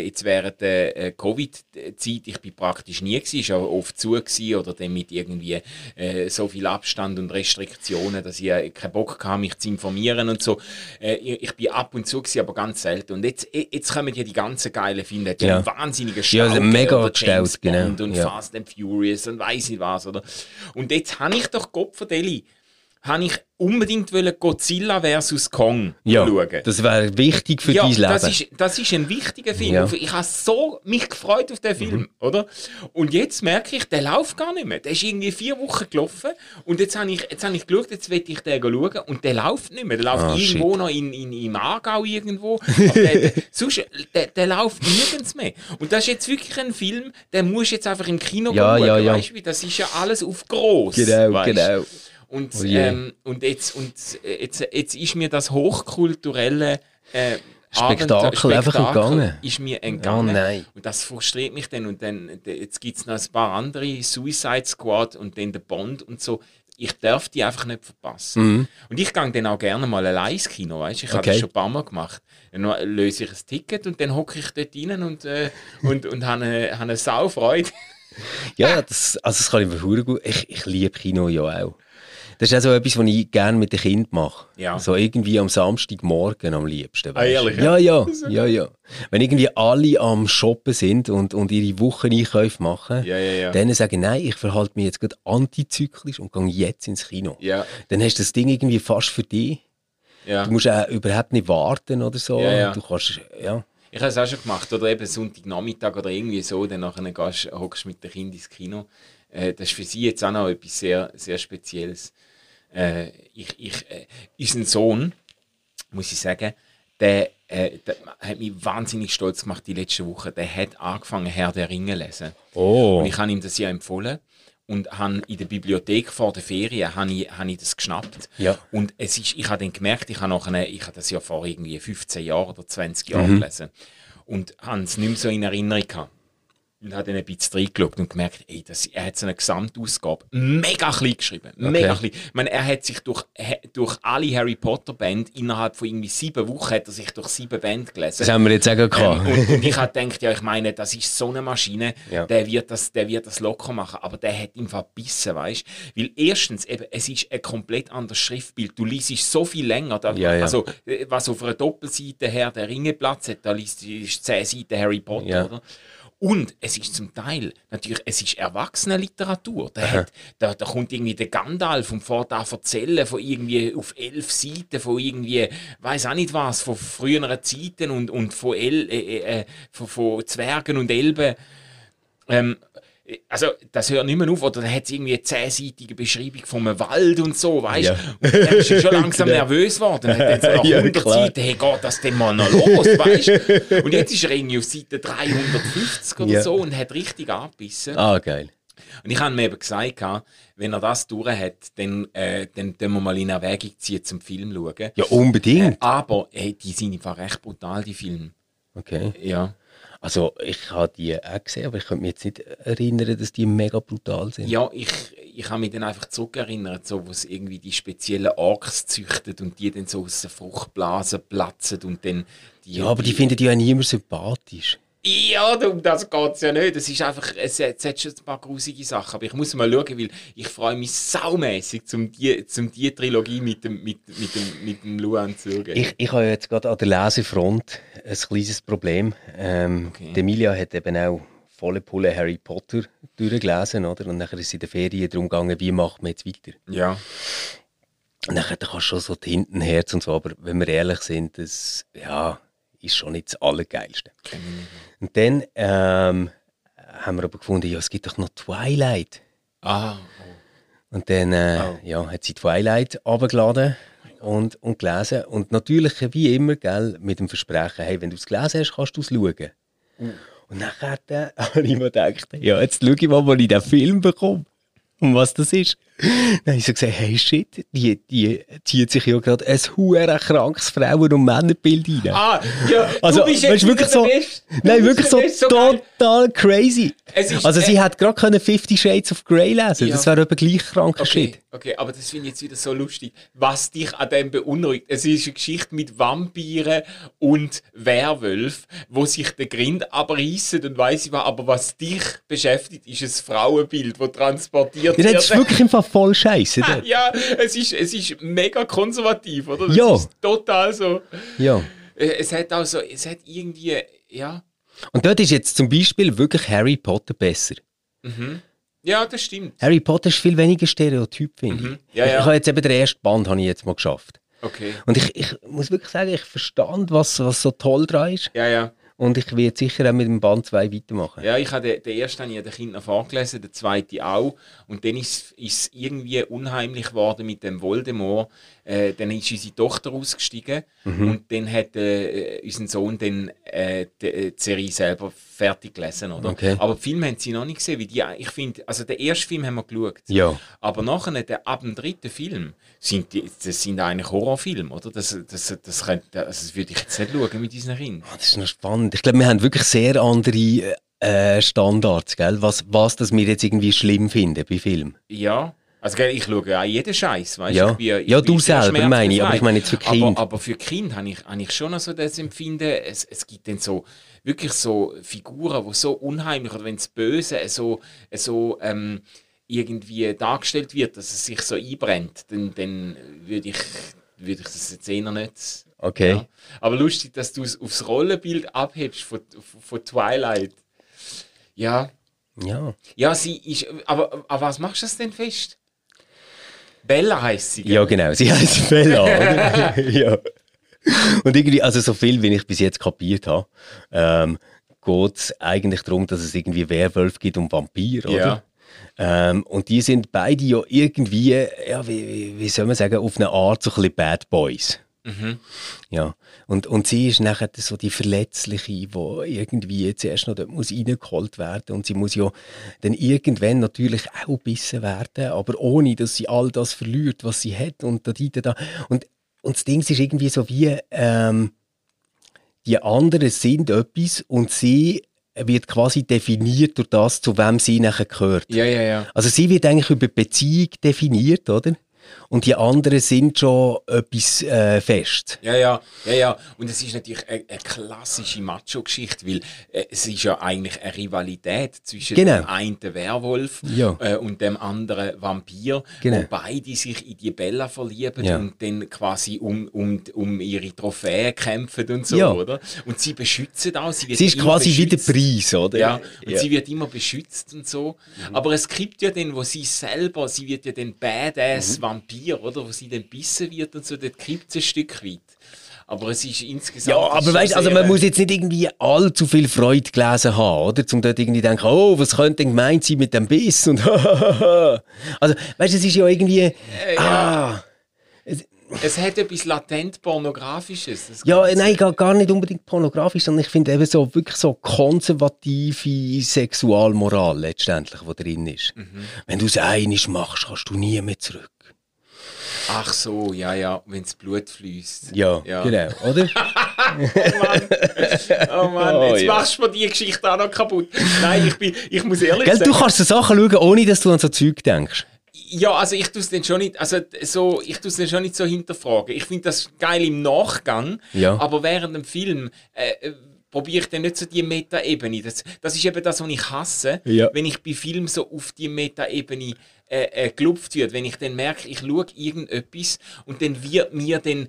äh, jetzt während der äh, Covid-Zeit, ich bin praktisch nie gewesen, ist auch oft zu gewesen, oder dann mit irgendwie äh, so viel Abstand und Restriktionen, dass ich äh, keinen Bock hatte, mich zu informieren und so. Äh, ich, ich bin ab und zu gewesen, aber ganz selten. Und jetzt, jetzt kommen ja die ganzen geilen Filme, die Ja. wahnsinnigen Ja, also mega gestellt, genau. Und Ja. Fast and Furious und weiss nicht was, oder? Und jetzt habe ich doch Gott verdeli, habe ich unbedingt wollen Godzilla vs. Kong Ja, schauen. das wäre wichtig für ja, dein Leben. das ist, das ist ein wichtiger Film. Ja. Mhm. Ich habe so mich gefreut auf den Film, oder? Und jetzt merke ich, der läuft gar nicht mehr. Der ist irgendwie vier Wochen gelaufen und jetzt habe ich, jetzt habe ich geschaut, jetzt will ich den schauen und der läuft nicht mehr. Der läuft Ah, irgendwo shit. noch in, in, im Aargau irgendwo. Der, der, [LAUGHS] sonst, der, der läuft nirgends mehr. Und das ist jetzt wirklich ein Film, den musst du jetzt einfach im Kino Ja, schauen. ja, ja. Weißt du, das ist ja alles auf groß. Genau, weißt genau. Und, Oh ähm, und, jetzt, und jetzt, jetzt ist mir das hochkulturelle äh, Spektakel Abenteuer- einfach entgangen. Ist mir entgangen. Oh nein. Und das frustriert mich dann. Und dann jetzt gibt es noch ein paar andere, Suicide Squad und dann der Bond und so. Ich darf die einfach nicht verpassen. Und ich gehe dann auch gerne mal allein ins Kino, weißt? Ich habe Mhm. Okay. das schon ein paar Mal gemacht. Dann löse ich ein Ticket und dann hocke ich dort rein und, äh, und, und habe eine, habe eine Saufreude. Ja, das, also das kann ich mir gut. Ich, ich liebe Kino ja auch. Das ist auch so etwas, was ich gerne mit den Kindern mache. Ja. So irgendwie am Samstagmorgen am liebsten. du. ehrlich, Ja, ja, [LAUGHS] ja, ja. Wenn irgendwie alle am Shoppen sind und, und ihre Wocheneinkäufe machen, Ja, ja, ja. dann sagen, nein, ich verhalte mich jetzt gerade antizyklisch und gehe jetzt ins Kino. Ja, Dann hast du das Ding irgendwie fast für dich. ja. Du musst auch überhaupt nicht warten oder so. Ja, ja. Du kannst, ja. Ich habe es auch schon gemacht. Oder eben Sonntagnachmittag oder irgendwie so. Dann nachher gehst, hockst du mit den Kindern ins Kino. Äh, das ist für sie jetzt auch noch etwas sehr, sehr Spezielles. Äh, ich, ich, äh, unseren Sohn, muss ich sagen, der, äh, der hat mich wahnsinnig stolz gemacht die letzten Wochen. Der hat angefangen, Herr der Ringe zu lesen. Oh. Und ich habe ihm das ja empfohlen und habe in der Bibliothek vor der Ferien habe ich, habe ich das geschnappt. Ja. Und es ist, ich habe dann gemerkt, ich habe, nachher, ich habe das ja vor irgendwie 15 Jahren oder 20 Jahren gelesen und habe es nicht mehr so in Erinnerung gehabt. Und habe dann ein bisschen reingeschaut und gemerkt, ey, das, er hat so eine Gesamtausgabe mega klein geschrieben. Mega klein. Ich meine, er hat sich durch, durch alle Harry Potter Band innerhalb von irgendwie sieben Wochen hat er sich durch sieben Band gelesen. Das haben wir jetzt auch Ähm, gehabt. und, und ich [LAUGHS] habe gedacht, ja, ich meine, das ist so eine Maschine, Ja. der, wird das, der wird das locker machen, aber der hat ihn verbissen, weißt Weil erstens, eben, es ist ein komplett anderes Schriftbild. Du liest so viel länger. Da, Ja, ja. Also, äh, was auf einer Doppelseite her der Ringe Platz hat, da liest du ist zehn Seiten Harry Potter, oder? Und es ist zum Teil, natürlich, es ist Erwachsenenliteratur. Da, hat, da, da kommt irgendwie der Gandalf und fährt an erzählen von irgendwie auf elf Seiten von irgendwie, weiß auch nicht was, von früheren Zeiten und, und von, El, äh, äh, von, von Zwergen und Elben. Ähm, also, das hört nicht mehr auf. Oder da hat es irgendwie eine zehnseitige Beschreibung vom Wald und so, weißt du? Ja. Und dann ist er schon langsam [LAUGHS] nervös geworden. Dann hat er nach [LAUGHS] Ja, 100 klar. Seiten, hey, geht das denn mal noch los, weißt du? [LAUGHS] Und jetzt ist er irgendwie auf Seite 350 oder Ja. so und hat richtig abgebissen. Ah, geil. Und ich habe mir eben gesagt, wenn er das durch hat, dann, äh, dann wir mal in Erwägung ziehen zum Film schauen. Ja, unbedingt. Aber hey, die sind einfach recht brutal, die Filme. Okay. Ja. Also, ich habe die auch gesehen, aber ich könnte mich jetzt nicht erinnern, dass die mega brutal sind. Ja, ich, ich habe mich dann einfach zurückerinnert, so, wo es irgendwie die speziellen Orks züchtet und die dann so aus der Fruchtblase platzen und dann die. Ja, aber die finden die ja niemand sympathisch. Ja, um das geht es ja nicht. Es ist einfach, es, es hat schon ein paar grusige Sachen, aber ich muss mal schauen, weil ich freue mich saumässig, zum die, zum die Trilogie mit dem, mit, mit dem, mit dem Luan zu schauen. Ich, ich habe jetzt gerade an der Lesefront ein kleines Problem. Ähm, Okay. Emilia hat eben auch volle Pulle Harry Potter durchgelesen, oder? Und nachher ist es in der Ferien darum gegangen, wie macht man jetzt weiter. Ja. Und nachher da kannst du schon so die Hintenherz und so, aber wenn wir ehrlich sind, das ja, ist schon nicht das Allergeilste. Und dann ähm, haben wir aber gefunden, ja, es gibt doch noch Twilight. Ah, Und dann äh, Oh. ja, hat sie Twilight runtergeladen und, und gelesen. Und natürlich, wie immer, gell, mit dem Versprechen, hey, wenn du es gelesen hast, kannst du es schauen. Und nachher äh, habe ich mir gedacht, ja, jetzt schaue ich mal, wo ich den Film bekomme. Und was das ist. Dann habe ich so gesagt, hey shit, die, die zieht sich ja gerade ein hure krankes Frauen- und Männerbild rein. ah ja, Also, du bist weißt wirklich so, nein, wirklich so, geil. total crazy. Ist, also, sie äh, hat gerade können Fifty Shades of Grey lesen. Ja. Das wäre eben gleich kranker Shit. Okay, okay, aber das finde ich jetzt wieder so lustig. Was dich an dem beunruhigt, es ist eine Geschichte mit Vampiren und Werwölfen, wo sich der Grind abreißen und weiss ich was, aber was dich beschäftigt, ist ein Frauenbild, das transportiert Ja, das ist wirklich im Fall voll scheiße. [LAUGHS] dort. ja, es ist, es ist mega konservativ, oder? Das Ja. ist total so. Ja. Äh, Es hat auch so, es hat irgendwie, ja. Und dort ist jetzt zum Beispiel wirklich Harry Potter besser. Ja, das stimmt. Harry Potter ist viel weniger Stereotyp, finde Mhm. ich. Ja, ja. Ich habe jetzt eben den ersten Band habe ich jetzt mal geschafft. Okay. Und ich, ich muss wirklich sagen, ich verstand, was, was so toll dran ist. Ja, ja. Und ich werde sicher auch mit dem Band 2 weitermachen. Ja, ich habe den, den ersten habe ich den Kindern vorgelesen, den zweiten auch. Und dann ist es irgendwie unheimlich geworden mit dem Voldemort. Äh, dann ist unsere Tochter ausgestiegen Mhm. und dann hat äh, unser Sohn dann äh, die, äh, die Serie selber fertig gelesen, oder? Okay. Aber die Filme haben sie noch nicht gesehen, weil die, ich finde, also den ersten Film haben wir geschaut. Ja. Aber nachher, der, ab dem dritten Film, sind die, das sind eigentlich Horrorfilme, oder? Das, das, das, könnte, also das würde ich jetzt nicht schauen mit unseren Kindern. Ah, Das ist noch spannend. Ich glaube, wir haben wirklich sehr andere äh, Standards, gell? Was, was das wir jetzt irgendwie schlimm finden bei Filmen. Ja. Also gell, ich schaue auch jeden Scheiß, weißt Ja. ich bin, ich Ja, du selber meine ich, aber ich meine jetzt für Kinder. Aber, aber für Kinder habe ich, habe ich schon noch so das Empfinden, es, es gibt dann so wirklich so Figuren, die so unheimlich, oder wenn es böse so, so ähm, irgendwie dargestellt wird, dass es sich so einbrennt, dann, dann würde ich, würde ich das jetzt eher nicht... Okay. Ja. Aber lustig, dass du es aufs Rollenbild abhebst von, von Twilight. Ja, Ja. ja, sie ist. Aber, aber was machst du das denn fest? Bella heißt sie. gell? Ja, genau. Sie heißt Bella, [LAUGHS] ja. Und irgendwie, also so viel, wie ich bis jetzt kapiert habe, ähm, geht es eigentlich darum, dass es irgendwie Werwölfe gibt und Vampir, oder? Ja. Ähm, und die sind beide ja irgendwie, ja, wie, wie, wie soll man sagen, auf eine Art so ein bisschen Bad Boys. Ja. Und, und sie ist nachher so die Verletzliche, die irgendwie jetzt erst noch dort muss reingeholt werden und sie muss ja dann irgendwann natürlich auch bissen werden, aber ohne, dass sie all das verliert, was sie hat und da, da, da. Und, und das Ding ist irgendwie so wie, ähm, die anderen sind etwas und sie wird quasi definiert durch das, zu wem sie nachher gehört. Ja, ja, ja. Also sie wird eigentlich über Beziehung definiert, oder? Und die anderen sind schon etwas äh, fest. Ja, ja, ja, ja. Und es ist natürlich eine, eine klassische Macho-Geschichte, weil äh, es ist ja eigentlich eine Rivalität zwischen Genau. dem einen Werwolf Ja. äh, und dem anderen Vampir, Genau. wo beide sich in die Bella verlieben Ja. und dann quasi um, um, um ihre Trophäen kämpfen und so, Ja. oder? Und sie beschützen auch. Sie, Sie ist quasi wie der beschützt. Preis, oder? Ja, und sie wird immer beschützt und so. Mhm. Aber es gibt ja dann, wo sie selber, sie wird ja dann Badass Vampir, oder? Wo sie dann bissen wird und so, dort kriegt es ein Stück weit. Aber es ist insgesamt. Ja, aber weißt, also man äh, muss jetzt nicht irgendwie allzu viel Freude gelesen haben, oder? Zum dort irgendwie denken, oh, was könnte denn gemeint sein mit dem Biss und [LAUGHS] Also, weißt, es ist ja irgendwie, Äh, ah, Es hat etwas latent Pornografisches. ja, nein, gar, gar nicht unbedingt pornografisch, sondern ich finde eben so wirklich so konservative Sexualmoral letztendlich, die drin ist. Mhm. Wenn du es einig machst, kannst du nie mehr zurück. Ach so, ja, ja, wenn das Blut fließt. Ja, Ja. genau, oder? [LAUGHS] Oh Mann, Oh, jetzt ja. machst du mir die Geschichte auch noch kaputt. Nein, ich, bin, ich muss ehrlich Gell, sagen. du kannst so Sachen schauen, ohne dass du an so Zeug denkst. Ja, also ich tue es dann schon nicht, also so, ich tue es dann schon nicht so hinterfragen. Ich finde das geil im Nachgang, Ja. aber während dem Film äh, äh, probiere ich dann nicht so die Meta-Ebene. Das, das ist eben das, was ich hasse, Ja. wenn ich bei Filmen so auf die Meta-Ebene äh, äh, gelupft wird, wenn ich dann merke, ich schaue irgendetwas und dann wird mir dann,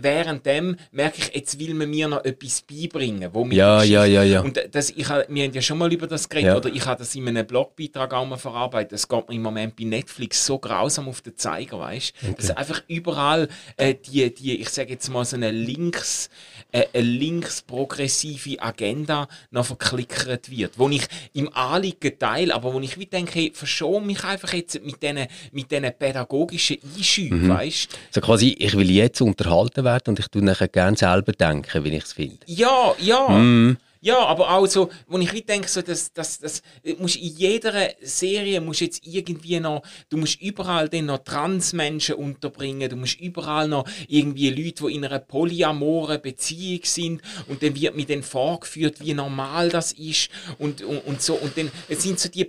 währenddem merke ich, jetzt will man mir noch etwas beibringen, wo mir ja, ja, ja, ja. Und das, ich, wir haben ja schon mal über das geredet, ja. oder ich habe das in einem Blogbeitrag auch mal verarbeitet, das geht mir im Moment bei Netflix so grausam auf den Zeiger, weißt du? Okay. Dass einfach überall äh, die, die, ich sage jetzt mal so eine links, äh, eine links-progressive Agenda noch verklickert wird, wo ich im Anliegen teile, aber wo ich wie denke, hey, verschone mich einfach jetzt mit diesen mit pädagogischen Einschüben, mhm. weißt So quasi, ich will jetzt unterhalten werden und ich tue nachher gerne selber denken, wie ich es finde. Ja, ja. Mhm. Ja, aber auch so, wo ich denke, so, dass, dass, dass, musst in jeder Serie musst jetzt irgendwie noch, du musst überall dann noch Transmenschen unterbringen, du musst überall noch irgendwie Leute, die in einer polyamoren Beziehung sind und dann wird mir dann vorgeführt, wie normal das ist und, und, und so. Und dann sind so die,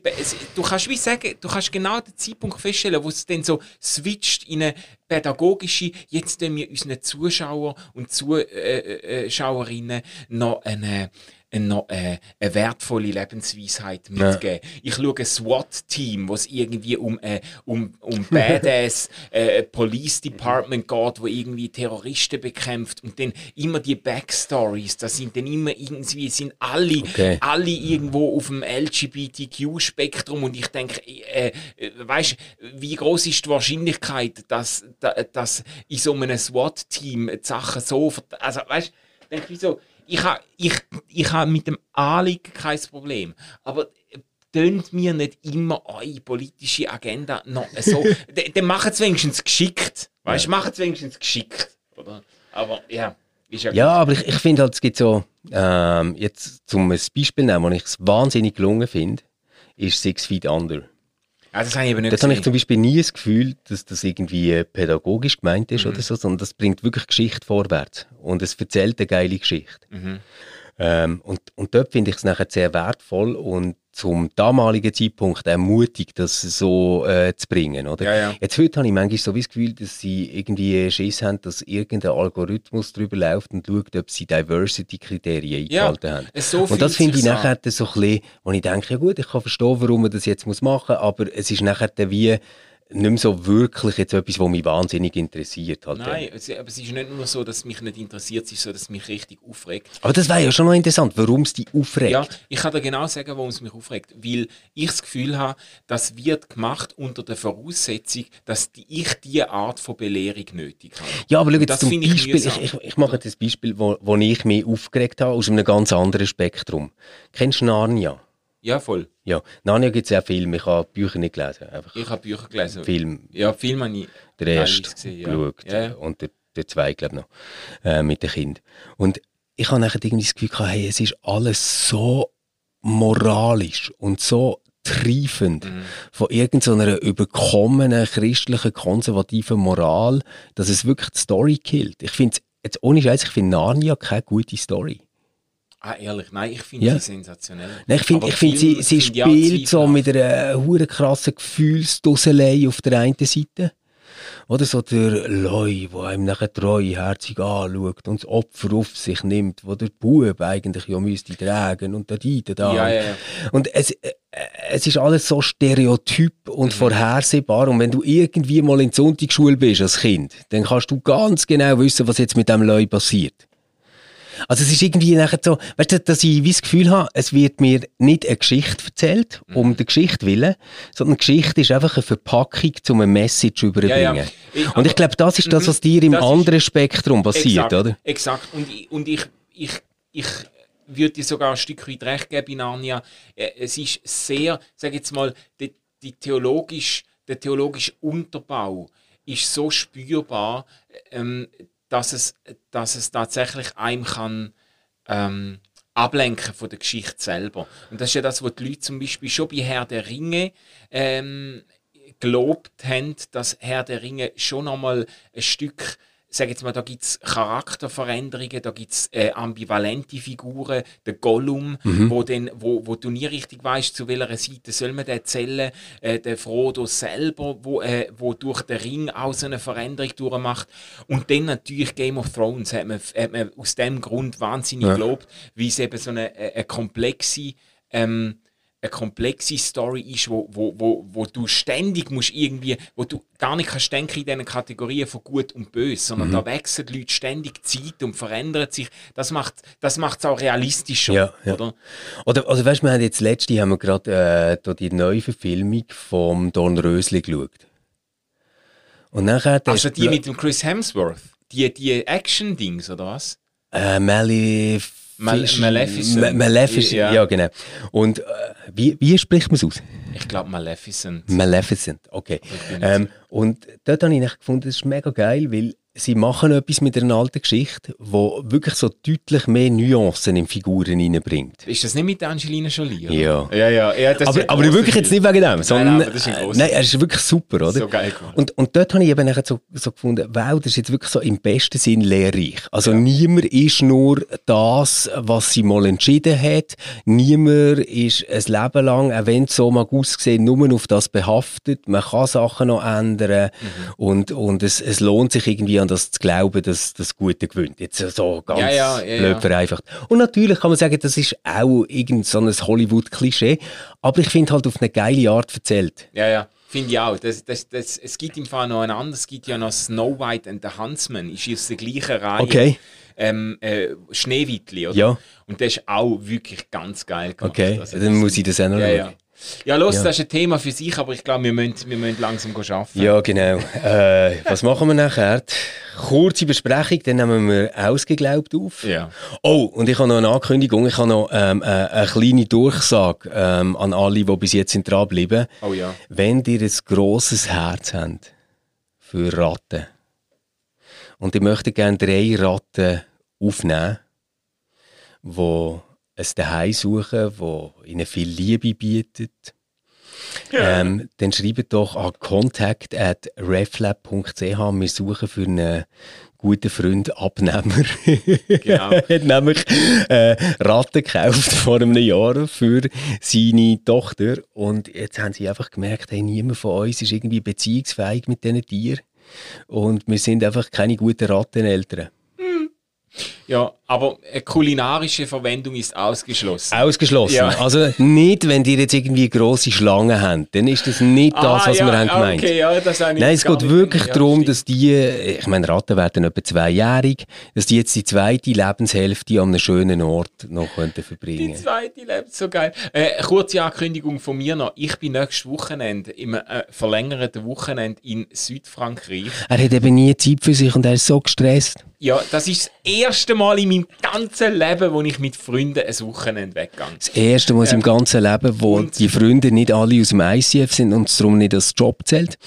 du kannst wie sagen, du kannst genau den Zeitpunkt feststellen, wo es dann so switcht in eine pädagogische, jetzt tun wir unseren Zuschauer und Zuschauerinnen noch eine noch äh, eine wertvolle Lebensweisheit mitgeben. Ja. Ich schaue ein SWAT-Team, wo es irgendwie um, äh, um, um Badass [LAUGHS] äh, Police Department geht, wo irgendwie Terroristen bekämpft und dann immer die Backstories, das sind dann immer irgendwie, sind alle, okay. alle irgendwo auf dem LGBTQ-Spektrum und ich denke, äh, äh weißt wie groß ist die Wahrscheinlichkeit, dass, dass in so einem SWAT-Team Sachen so, also weißt, denke ich so, ich habe ich, ich ha mit dem Anliegen kein Problem. Aber tönt mir nicht immer eure politische Agenda noch so. [LAUGHS] dann machen es wenigstens geschickt. Weißt du, ja. machen es wenigstens geschickt. Oder? Aber ja. Ja, ja aber ich, ich finde halt, es gibt so, ähm, jetzt zum Beispiel nehmen, wo ich es wahnsinnig gelungen finde, ist Six Feet Under. Ah, das habe ich nicht Das habe ich zum Beispiel nie das Gefühl, dass das irgendwie pädagogisch gemeint ist mhm. oder so, sondern das bringt wirklich Geschichte vorwärts. Und es erzählt eine geile Geschichte. Mhm. Ähm, und, und dort finde ich es nachher sehr wertvoll und zum damaligen Zeitpunkt auch mutig, das so äh, zu bringen. Oder? Ja, ja. Jetzt heute habe ich manchmal so das Gefühl, dass sie irgendwie Schiss haben, dass irgendein Algorithmus drüber läuft und schaut, ob sie Diversity-Kriterien eingehalten ja, haben. So und das finde ich nachher so ein bisschen, wo ich denke, ja gut, ich kann verstehen, warum man das jetzt machen muss, aber es ist nachher wie nicht mehr so wirklich jetzt etwas, was mich wahnsinnig interessiert. Halt Nein, es, aber es ist nicht nur so, dass es mich nicht interessiert, es ist so, dass es mich richtig aufregt. Aber das wäre ja schon noch interessant, warum es dich aufregt. Ja, ich kann dir genau sagen, warum es mich aufregt. Weil ich das Gefühl habe, das wird gemacht unter der Voraussetzung, dass ich diese Art von Belehrung nötig habe. Ja, aber schau jetzt zum Beispiel, ich, ich, ich, mache jetzt ein Beispiel, wo, wo ich mich aufgeregt habe, aus einem ganz anderen Spektrum. Kennst du Narnia? Ja, voll. Ja, Narnia gibt es ja Filme, ich habe Bücher nicht gelesen. Einfach ich habe Bücher gelesen. Film. Ja, Film habe ich Der erste gesehen, geschaut ja. Ja. und der, der zweite, glaube ich, noch, äh, mit dem Kind. Und ich habe nachher irgendwie das Gefühl gehabt, hey, es ist alles so moralisch und so triefend mhm. von irgendeiner überkommenen christlichen konservativen Moral, dass es wirklich die Story killt. Ich finde jetzt ohne Scheiß, ich finde Narnia keine gute Story. Ah, ehrlich, nein, ich finde ja. sie sensationell. Nein, ich finde, find, sie, sie spielt so mit einer hure krassen Gefühlsdusselei auf der einen Seite. Oder so der Leu, der einem nachher treuherzig anschaut und das Opfer auf sich nimmt, wo der Bub eigentlich ja müsste tragen und der Dieter da. Ja, ja, ja. Und es, äh, es ist alles so stereotyp und mhm. vorhersehbar. Und wenn du irgendwie mal in der Sonntagsschule bist als Kind, dann kannst du ganz genau wissen, was jetzt mit dem Leu passiert. Also es ist irgendwie nachher so, weißt du, dass ich wie das Gefühl habe, es wird mir nicht eine Geschichte erzählt, um mhm. der Geschichte willen, sondern die Geschichte ist einfach eine Verpackung, um eine Message zu überbringen. Ja, ja. Ich, und ich glaube, das ist das, mhm. was dir im anderen Spektrum passiert, exakt, oder? Exakt. Und, und ich, ich, ich würde dir sogar ein Stück weit recht geben, Inania. Äh, es ist sehr, sag jetzt mal, die, die theologisch, der theologische Unterbau ist so spürbar, ähm, dass es, dass es tatsächlich einem kann ähm, ablenken von der Geschichte selber. Und das ist ja das, was die Leute zum Beispiel schon bei Herr der Ringe ähm, gelobt haben, dass Herr der Ringe schon nochmal ein Stück sage jetzt mal, da gibt es Charakterveränderungen, da gibt es äh, ambivalente Figuren, der Gollum, mhm. wo, den, wo, wo du nie richtig weißt, zu welcher Seite soll man den zählen, äh, der Frodo selber, wo, äh, wo durch den Ring auch so eine Veränderung durchmacht und dann natürlich Game of Thrones hat man, hat man aus dem Grund wahnsinnig ja. gelobt, wie es eben so eine, eine komplexe ähm, eine komplexe Story ist, wo, wo, wo, wo du ständig musst irgendwie, wo du gar nicht kannst denken in diesen Kategorien von gut und böse, sondern mhm. da wechseln die Leute ständig Zeit und verändern sich. Das macht das macht's auch realistischer, ja, ja. oder? Oder also weißt, wir haben jetzt letzte haben wir gerade äh, die neue Verfilmung vom Don Rösli geschaut. Und nachher also die mit dem Chris Hemsworth, die, die Action-Dings, oder was? Äh, Malef Mal Maleficent. Maleficent, ja. ja. genau. Und äh, wie, wie spricht man es aus? Ich glaube Maleficent. Maleficent, okay. Ähm, und dort habe ich gefunden, das ist mega geil, weil sie machen etwas mit einer alten Geschichte, wo wirklich so deutlich mehr Nuancen in Figuren reinbringt. Ist das nicht mit Angelina Jolie? Oder? Ja. Ja, ja. ja aber, aber wirklich jetzt nicht wegen dem, sondern nein, nein, nein, er ist wirklich super, oder? So geil Und, und dort habe ich eben so, so gefunden, wow, das ist jetzt wirklich so im besten Sinn lehrreich. Also ja. niemand ist nur das, was sie mal entschieden hat. Niemand ist ein Leben lang, auch wenn es so mag aussehen, nur auf das behaftet. Man kann Sachen noch ändern mhm. und, und es, es lohnt sich irgendwie an das zu glauben, dass das Gute gewinnt. Jetzt so ganz ja, ja, ja, blöd vereinfacht. Und natürlich kann man sagen, das ist auch irgend so ein Hollywood-Klischee, aber ich finde halt auf eine geile Art erzählt. Ja, ja. Finde ich auch. Das, das, das, es gibt im Fall noch ein anderes, es gibt ja noch Snow White and the Huntsman, ist aus der gleichen Reihe. Okay. Ähm, äh, Schneewittli, oder? Ja. Und das ist auch wirklich ganz geil gemacht. Okay, also, dann muss ich das auch noch ja, ja. Ja, los, ja. das ist ein Thema für sich, aber ich glaube, wir müssen, wir müssen langsam arbeiten. Ja, genau. Äh, was machen wir nachher? Kurze Besprechung, dann nehmen wir ausgeglaubt auf. Ja. Oh, und ich habe noch eine Ankündigung, ich habe noch ähm, äh, eine kleine Durchsage ähm, an alle, die bis jetzt sind dranbleiben. Oh ja. Wenn ihr ein grosses Herz habt für Ratten und ihr möchtet gerne drei Ratten aufnehmen, die ein Daheim suchen, das ihnen viel Liebe bietet, ja. ähm, dann schreibt doch an contact at reflab.ch. Wir suchen für einen guten Freund Abnehmer. Genau. [LAUGHS] er hat nämlich äh, Ratten gekauft vor einem Jahr für seine Tochter. Und jetzt haben sie einfach gemerkt, hey, niemand von uns ist irgendwie beziehungsfähig mit diesen Tieren. Und wir sind einfach keine guten Ratteneltern. Ja, aber eine kulinarische Verwendung ist ausgeschlossen. Ausgeschlossen. Ja. Also nicht, wenn die jetzt irgendwie große Schlangen haben, dann ist das nicht das, ah, was ja, wir haben gemeint. Okay, ja, das Nein, es geht wirklich ja, darum, dass die, ich meine, Ratten werden etwa zweijährig, dass die jetzt die zweite Lebenshälfte an einem schönen Ort noch könnten verbringen. Die zweite Lebenshälfte, so geil. Äh, kurze Ankündigung von mir noch. Ich bin nächstes Wochenende im äh, verlängerten Wochenende in Südfrankreich. Er hat eben nie Zeit für sich und er ist so gestresst. Ja, das ist das erste Mal in meinem ganzen Leben, wo ich mit Freunden ein Wochenende weggehe. Das erste Mal ähm, ganzen Leben, wo die Freunde nicht alle aus dem ICF sind und es darum nicht als Job zählt.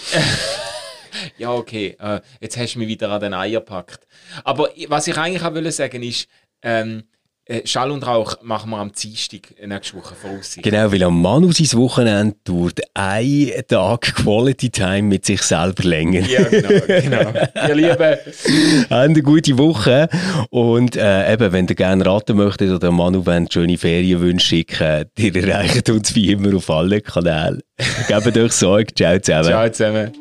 [LAUGHS] ja, okay. Äh, jetzt hast du mich wieder an den Eier gepackt. Aber was ich eigentlich auch wollte sagen ist, ähm, äh, Schall und Rauch machen wir am Dienstag nächste Woche voraus. Genau, weil am Manu sein Wochenende dauert ein Tag Quality Time mit sich selber länger. Ja, genau. genau. [LAUGHS] Ihr Lieben. Habt eine gute Woche. Und äh, eben, wenn ihr gerne raten möchtet oder Manu wollt, schöne Ferienwünsche schicken, ihr erreicht uns wie immer auf allen Kanälen. Gebt euch Sorge. Ciao zusammen. Ciao zusammen.